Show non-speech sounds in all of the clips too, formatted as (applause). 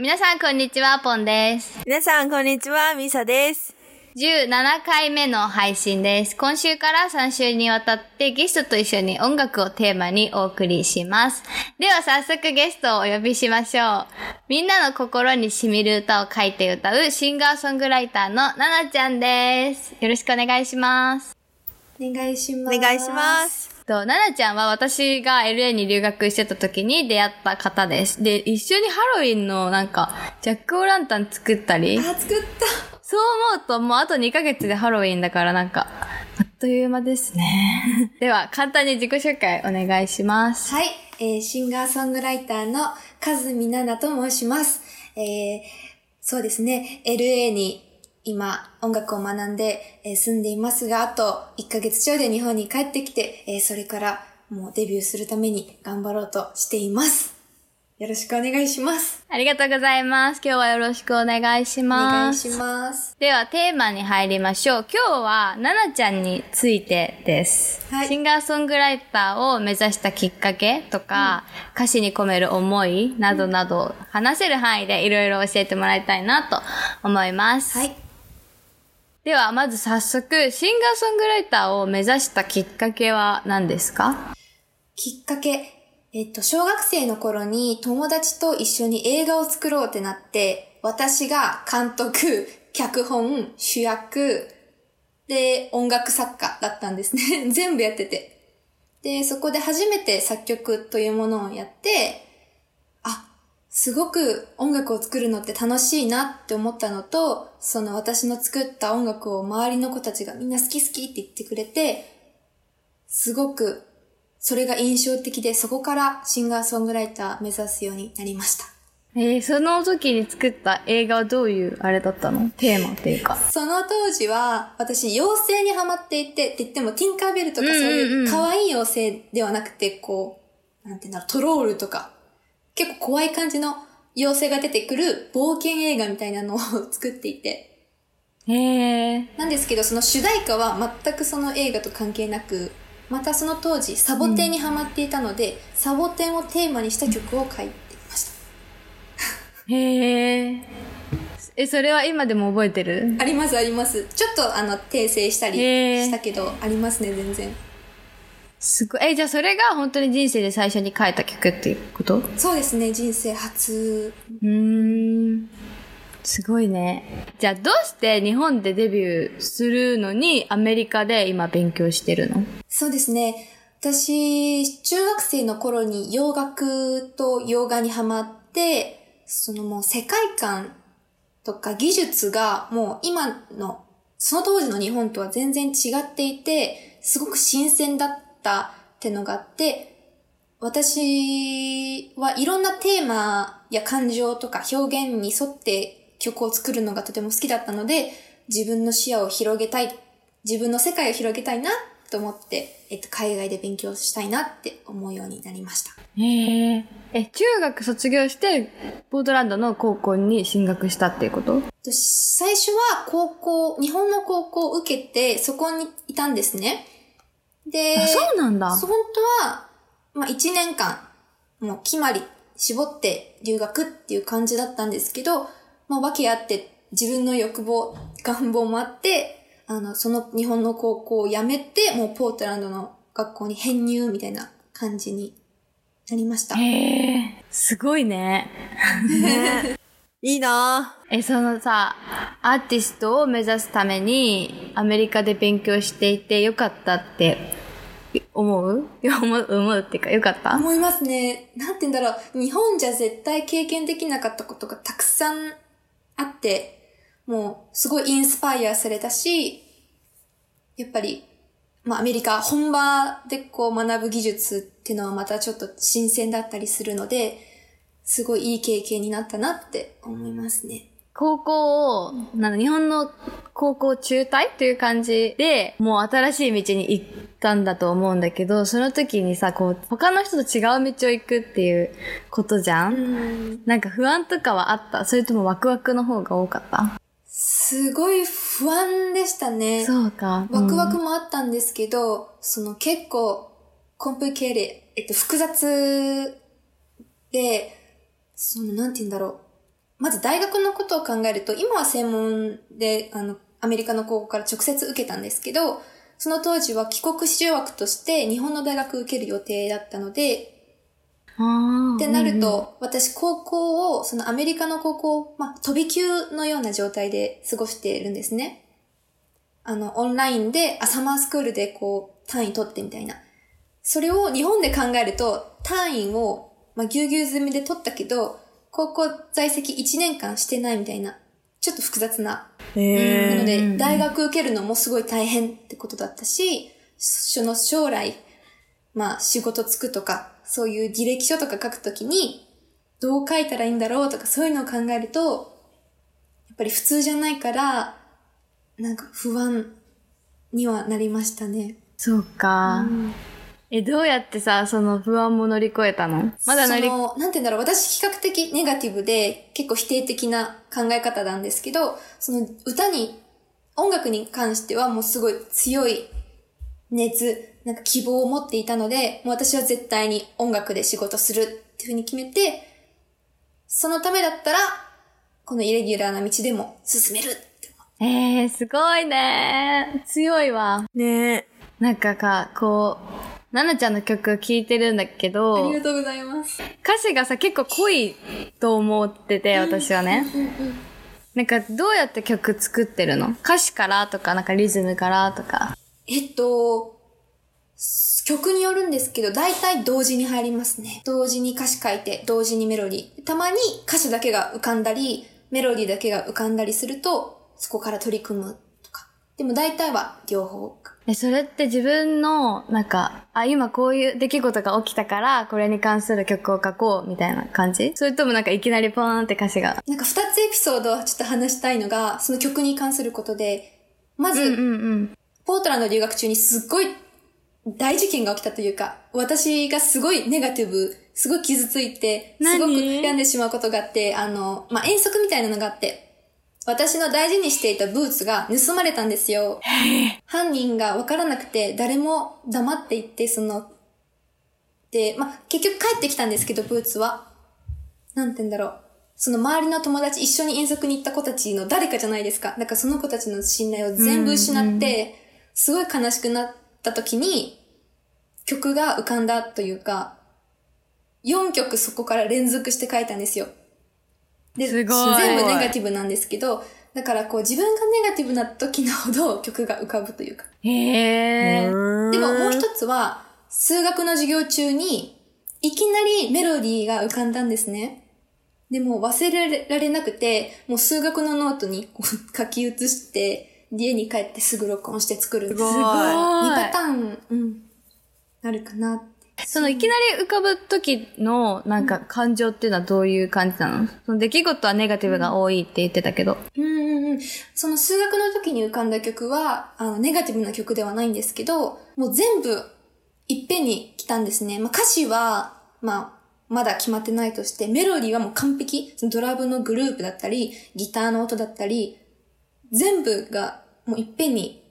皆さんこんにちは、ポンです。皆さん、こんにちは。ミサです。17回目の配信です。今週から3週にわたってゲストと一緒に音楽をテーマにお送りします。では早速ゲストをお呼びしましょう。みんなの心に染みる歌を書いて歌うシンガーソングライターのななちゃんです。よろしくお願いします。お願いします。お願いします。と、ななちゃんは私が LA に留学してた時に出会った方です。で、一緒にハロウィンのなんか、ジャックオーランタン作ったり、あ、作った。そう思うともうあと2ヶ月でハロウィンだからなんか、あっという間ですね。(laughs) では、簡単に自己紹介お願いします。はい、えーシンガーソングライターのカズミナナと申します。えーそうですね、LA に今音楽を学んで、えー住んでいますが、あと1ヶ月ちょいで日本に帰ってきて、えーそれからもうデビューするために頑張ろうとしています。よろしくお願いします。ありがとうございます。今日はよろしくお願いしお願ます。いします。では、テーマに入りましょう。今日は、ななちゃんについてです。はいシンガーソングライターを目指したきっかけとか、歌詞に込める思いなどなど、話せる範囲でいろいろ教えてもらいたいなと思います。はい。では、まず早速、シンガーソングライターを目指したきっかけは何ですか？きっかけ、えっと、小学生の頃に友達と一緒に映画を作ろうってなって、私が監督、脚本、主役、で、音楽作家だったんですね。(laughs) 全部やってて。で、そこで初めて作曲というものをやって、すごく音楽を作るのって楽しいなって思ったのと、その私の作った音楽を周りの子たちがみんな好き好きって言ってくれて、すごくそれが印象的で、そこからシンガーソングライター目指すようになりました。えー、その時に作った映画はどういうあれだったの？テーマっていうか。その当時は、私、妖精にハマっていて、って言っても、ティンカーベルとかそういううん可愛い妖精ではなくて、こう、なんていうんだろう、トロールとか、結構怖い感じの妖精が出てくる冒険映画みたいなのを作っていて。へえー。なんですけど、その主題歌は全くその映画と関係なく、またその当時、サボテンにハマっていたので、サボテンをテーマにした曲を書いていました。へえ。え、それは今でも覚えてる？ありますあります。ちょっとあの、訂正したりしたけど、ありますね、全然。すごい。え、じゃあそれが本当に人生で最初に書いた曲っていうこと？うそうですね、人生初。ーん。すごいね。じゃあどうして日本でデビューするのにアメリカで今勉強してるの？そうですね。私、中学生の頃に洋楽と洋画にハマって、そのもう世界観とか技術がもう今の、その当時の日本とは全然違っていて、すごく新鮮だったってのがあって、私はいろんなテーマや感情とか表現に沿って曲を作るのがとても好きだったので、自分の視野を広げたい、自分の世界を広げたいなと思って、えっと、海外で勉強したいなって思うようになりました。へえ。え、中学卒業して、ポートランドの高校に進学したっていうことと最初は高校、日本の高校を受けて、そこにいたんですね。で、あ、そうなんだ。そう本当は、まあ、1年間、もう決まり、絞って留学っていう感じだったんですけど、まあ、訳あって、自分の欲望、願望もあって、あの、その日本の高校を辞めて、もうポートランドの学校に編入みたいな感じになりました。へえ。すごいね。(laughs) いいなえ、そのさ、アーティストを目指すためにアメリカで勉強していてよかったって思う？(laughs) 思う、思うっていうかよかった？思いますね。なんて言うんだろう。日本じゃ絶対経験できなかったことがたくさんあって、もうすごいインスパイアされたし、やっぱり、まあアメリカ本場でこう学ぶ技術っていうのはまたちょっと新鮮だったりするので、すごいいい経験になったなって思いますね。高校を、なんだ、日本の高校中退という感じで、もう新しい道に行ったんだと思うんだけど、その時にさ、こう、他の人と違う道を行くっていうことじゃん、うんなんか不安とかはあった？それともワクワクの方が多かった？すごい不安でしたね。そうか。ワクワクもあったんですけど、その結構、コンプリケーレ、えっと、複雑で、その、なんて言うんだろう。まず大学のことを考えると、今は専門で、あの、アメリカの高校から直接受けたんですけど、その当時は帰国子女枠として日本の大学受ける予定だったので、あってなると、私高校を、そのアメリカの高校、まあ、飛び級のような状態で過ごしているんですね。あの、オンラインで、あ、サマースクールでこう、単位取ってみたいな。それを日本で考えると、単位を、まあ、ぎゅうぎゅう済みで取ったけど、高校在籍1年間してないみたいな、ちょっと複雑な。なので、大学受けるのもすごい大変ってことだったし、その将来、まあ、仕事つくとか、そういう履歴書とか書くときに、どう書いたらいいんだろうとか、そういうのを考えると、やっぱり普通じゃないから、なんか不安にはなりましたね。そうか。え、どうやってさ、その不安も乗り越えたの？まだ乗り、その、なんて言うんだろう、私比較的ネガティブで結構否定的な考え方なんですけど、その歌に、音楽に関してはもうすごい強い熱、なんか希望を持っていたので、もう私は絶対に音楽で仕事するっていうふうに決めて、そのためだったら、このイレギュラーな道でも進めるって思えー、すごいね。強いわ。ねなんかか、こう、ななちゃんの曲聴いてるんだけう。あどり、がとうございます。歌詞がさ、結構濃いと思ってて、私はね。なんか、どうやって曲作ってるの？歌詞からとか、なんかリズムからとか。えっと、曲によるんですけど、大体同時に入りますね。同時に歌詞書いて、同時にメロディー。たまに歌詞だけが浮かんだり、メロディーだけが浮かんだりすると、そこから取り組むとか。でも大体は両方。え、それって自分の、なんか、あ、今こういう出来事が起きたから、これに関する曲を書こう、みたいな感じ？それともなんかいきなりポーンって歌詞が。なんか二つエピソードをちょっと話したいのが、その曲に関することで、まず、うんうんうん。ポートランド留学中にすっごい大事件が起きたというか、私がすごいネガティブ、すごい傷ついて、す何ごく病んでしまうことがあって、あの、まあ、遠足みたいなのがあって、私の大事にしていたブーツが盗まれたんですよ。犯人がわからなくて、誰も黙っていって、その、で、まあ、結局帰ってきたんですけど、ブーツは。なんて言うんだろう。その周りの友達、一緒に遠足に行った子たちの誰かじゃないですか。だからその子たちの信頼を全部失って、すごい悲しくなった時に、曲が浮かんだというか、4曲そこから連続して書いたんですよ。で、すごい全部ネガティブなんですけど、だからこう自分がネガティブな時のほど曲が浮かぶというか。へえ。でももう一つは、数学の授業中に、いきなりメロディーが浮かんだんですね。でも忘れられなくて、もう数学のノートに (laughs) 書き写して、家に帰ってすぐ録音して作るんです。すごいすごい。2パターン、うん、なるかなって。そのいきなり浮かぶ時のなんか感情っていうのはどういう感じなの？その出来事はネガティブが多いって言ってたけど。うんうんうん。その数学の時に浮かんだ曲は、あの、ネガティブな曲ではないんですけど、もう全部、いっぺんに来たんですね。まあ、歌詞は、まあ、まだ決まってないとして、メロディーはもう完璧。そのドラムのグループだったり、ギターの音だったり、全部がもういっぺんに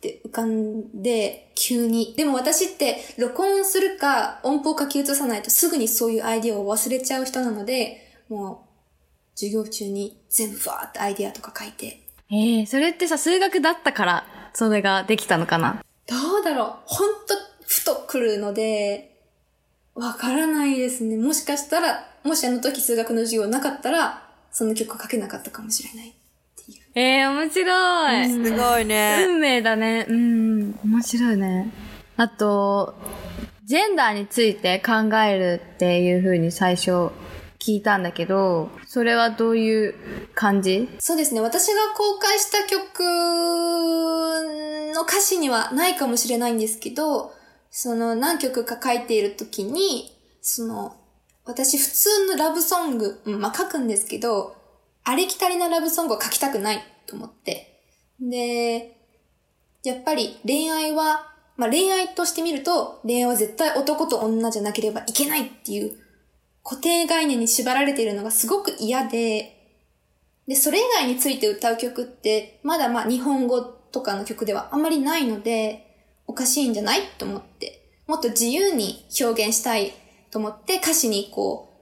パッて浮かんで、急に。でも私って録音するか音符を書き写さないとすぐにそういうアイディアを忘れちゃう人なので、もう授業中に全部わーってアイディアとか書いて。ええそれってさ、数学だったから、それができたのかな？どうだろうほんとふと来るので、わからないですね。もしかしたら、もしあの時数学の授業なかったら、その曲書けなかったかもしれない。ええ面白い。すごいね。運命だね。うん、面白いね。あと、ジェンダーについて考えるっていう風に最初聞いたんだけど、それはどういう感じ？そうですね。私が公開した曲の歌詞にはないかもしれないんですけど、その何曲か書いている時に、その、私普通のラブソング、うんまあ書くんですけど、ありきたりなラブソングを書きたくないと思って。で、やっぱり恋愛は、まあ恋愛として見ると、恋愛は絶対男と女じゃなければいけないっていう固定概念に縛られているのがすごく嫌で、で、それ以外について歌う曲って、まだま日本語とかの曲ではあんまりないので、おかしいんじゃないと思って、もっと自由に表現したいと思って歌詞にこ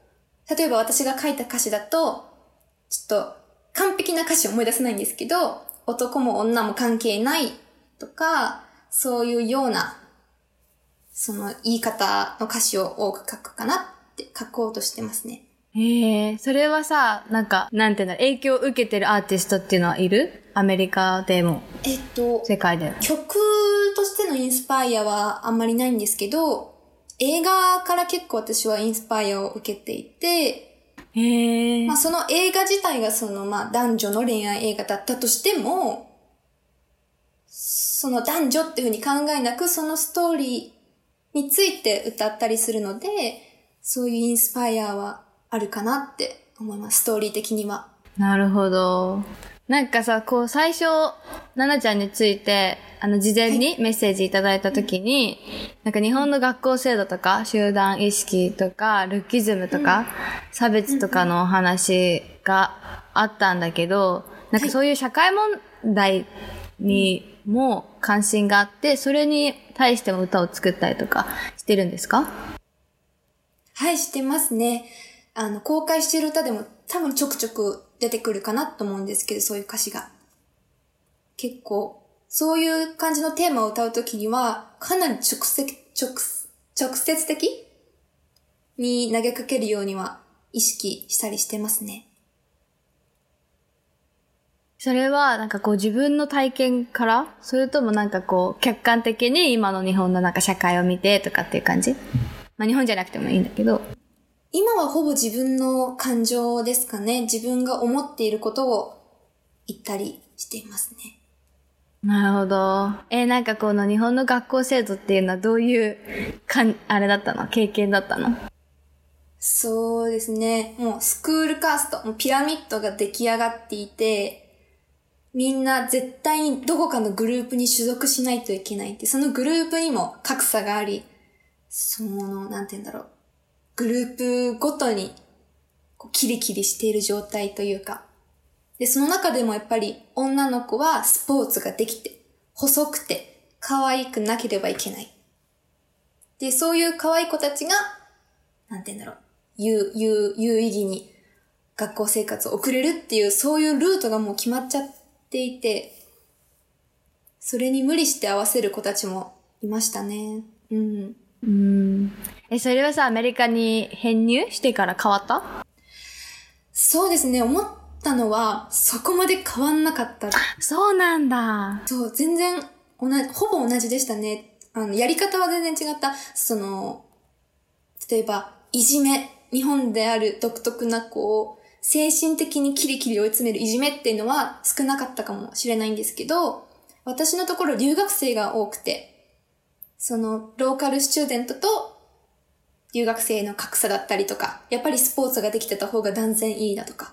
う、例えば私が書いた歌詞だと、ちょっと完璧な歌詞を思い出せないんですけど、男も女も関係ないとか、そういうような、その言い方の歌詞を多く書くかなって書こうとしてますね。へえ、それはさ、なんか、なんていうんだろう、影響を受けてるアーティストっていうのはいる？アメリカでも、えっと、世界でも？曲としてのインスパイアはあんまりないんですけど、映画から結構私はインスパイアを受けていて、まあ、。その映画自体がそのまあ男女の恋愛映画だったとしても、その男女っていうふうに考えなくそのストーリーについて歌ったりするので、そういうインスパイアはあるかなって思います、ストーリー的には。なるほど。なんかさ、こう最初、ななちゃんについて、あの、事前にメッセージいただいたときに、なんか日本の学校制度とか、集団意識とか、ルッキズムとか、差別とかのお話があったんだけど、なんかそういう社会問題にも関心があって、それに対しても歌を作ったりとかしてるんですか？はい、してますね。あの、公開してる歌でも多分ちょくちょく出てくるかなと思うんですけど、そういう歌詞が。結構、そういう感じのテーマを歌うときには、かなり直接、直、直接的？に投げかけるようには意識したりしてますね。それは、なんかこう自分の体験から？それともなんかこう、客観的に今の日本のなんか社会を見てとかっていう感じ？まあ日本じゃなくてもいいんだけど。今はほぼ自分の感情ですかね。自分が思っていることを言ったりしていますね。なるほど。えーなんかこの日本の学校制度っていうのはどういうかん、あれだったの？経験だったの？そうですね。もうスクールカースト、もうピラミッドが出来上がっていて、みんな絶対にどこかのグループに所属しないといけないって、そのグループにも格差があり、その、なんて言うんだろう。グループごとに、こうキリキリしている状態というか。で、その中でもやっぱり女の子はスポーツができて、細くて、可愛くなければいけない。で、そういう可愛い子たちが、なんて言うんだろう。有、有、有意義に学校生活を送れるっていう、そういうルートがもう決まっちゃっていて、それに無理して合わせる子たちもいましたね。うん。うん。え、それはさ、アメリカに編入してから変わった？そうですね、思ったのは、そこまで変わんなかった。そうなんだ。そう、全然同じ、ほぼ同じでしたね。あの、やり方は全然違った。その、例えば、いじめ。日本である独特な、こう、精神的にキリキリ追い詰めるいじめっていうのは少なかったかもしれないんですけど、私のところ留学生が多くて、その、ローカルスチューデントと留学生の格差だったりとか、やっぱりスポーツができてた方が断然いいだとか、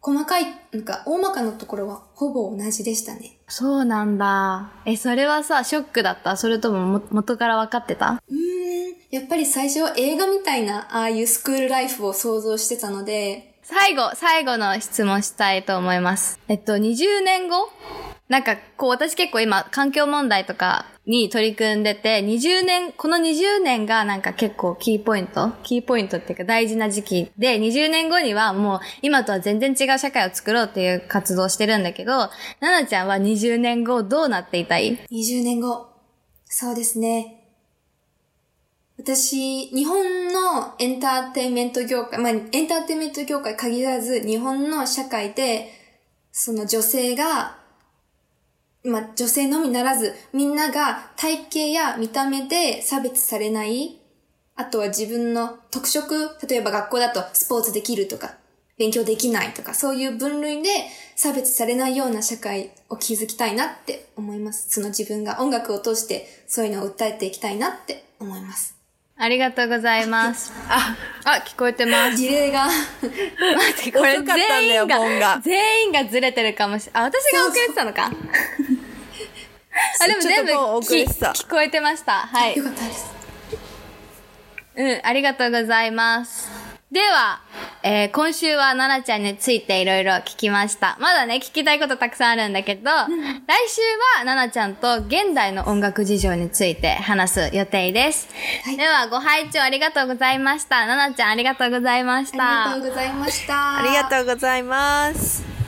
細かい、なんか大まかなところはほぼ同じでしたね。そうなんだ。え、それはさ、ショックだった？それともも元から分かってた？うーん、やっぱり最初は映画みたいな、ああいうスクールライフを想像してたので、最後、最後の質問したいと思います。えっと、20年後？なんか、こう、私結構今、環境問題とかに取り組んでて、20年、この20年がなんか結構キーポイント？キーポイントっていうか大事な時期で、20年後にはもう、今とは全然違う社会を作ろうっていう活動してるんだけど、ななちゃんは20年後どうなっていたい？20年後。そうですね。私、日本のエンターテインメント業界、まあ、エンターテインメント業界限らず、日本の社会で、その女性が、まあ、女性のみならず、みんなが体型や見た目で差別されない。あとは自分の特色、例えば学校だとスポーツできるとか、勉強できないとか、そういう分類で差別されないような社会を築きたいなって思います。その自分が音楽を通してそういうのを訴えていきたいなって思います。ありがとうございます。あ、あ、聞こえてます。事例が、待って、これ遅かったんだ全員がが、全員がずれてるかもしれあ、私が遅れてたのか。(laughs) あ、でも全部聞こえてました。はいよ。かったです。うん、ありがとうございます。では、えー今週は奈々ちゃんについていろいろ聞きました。まだね、聞きたいことたくさんあるんだけど、来週は奈々ちゃんと現代の音楽事情について話す予定です。はいでは、ご拝聴ありがとうございました。奈々ちゃんありがとうございました。ありがとうございました。ありがとうございます。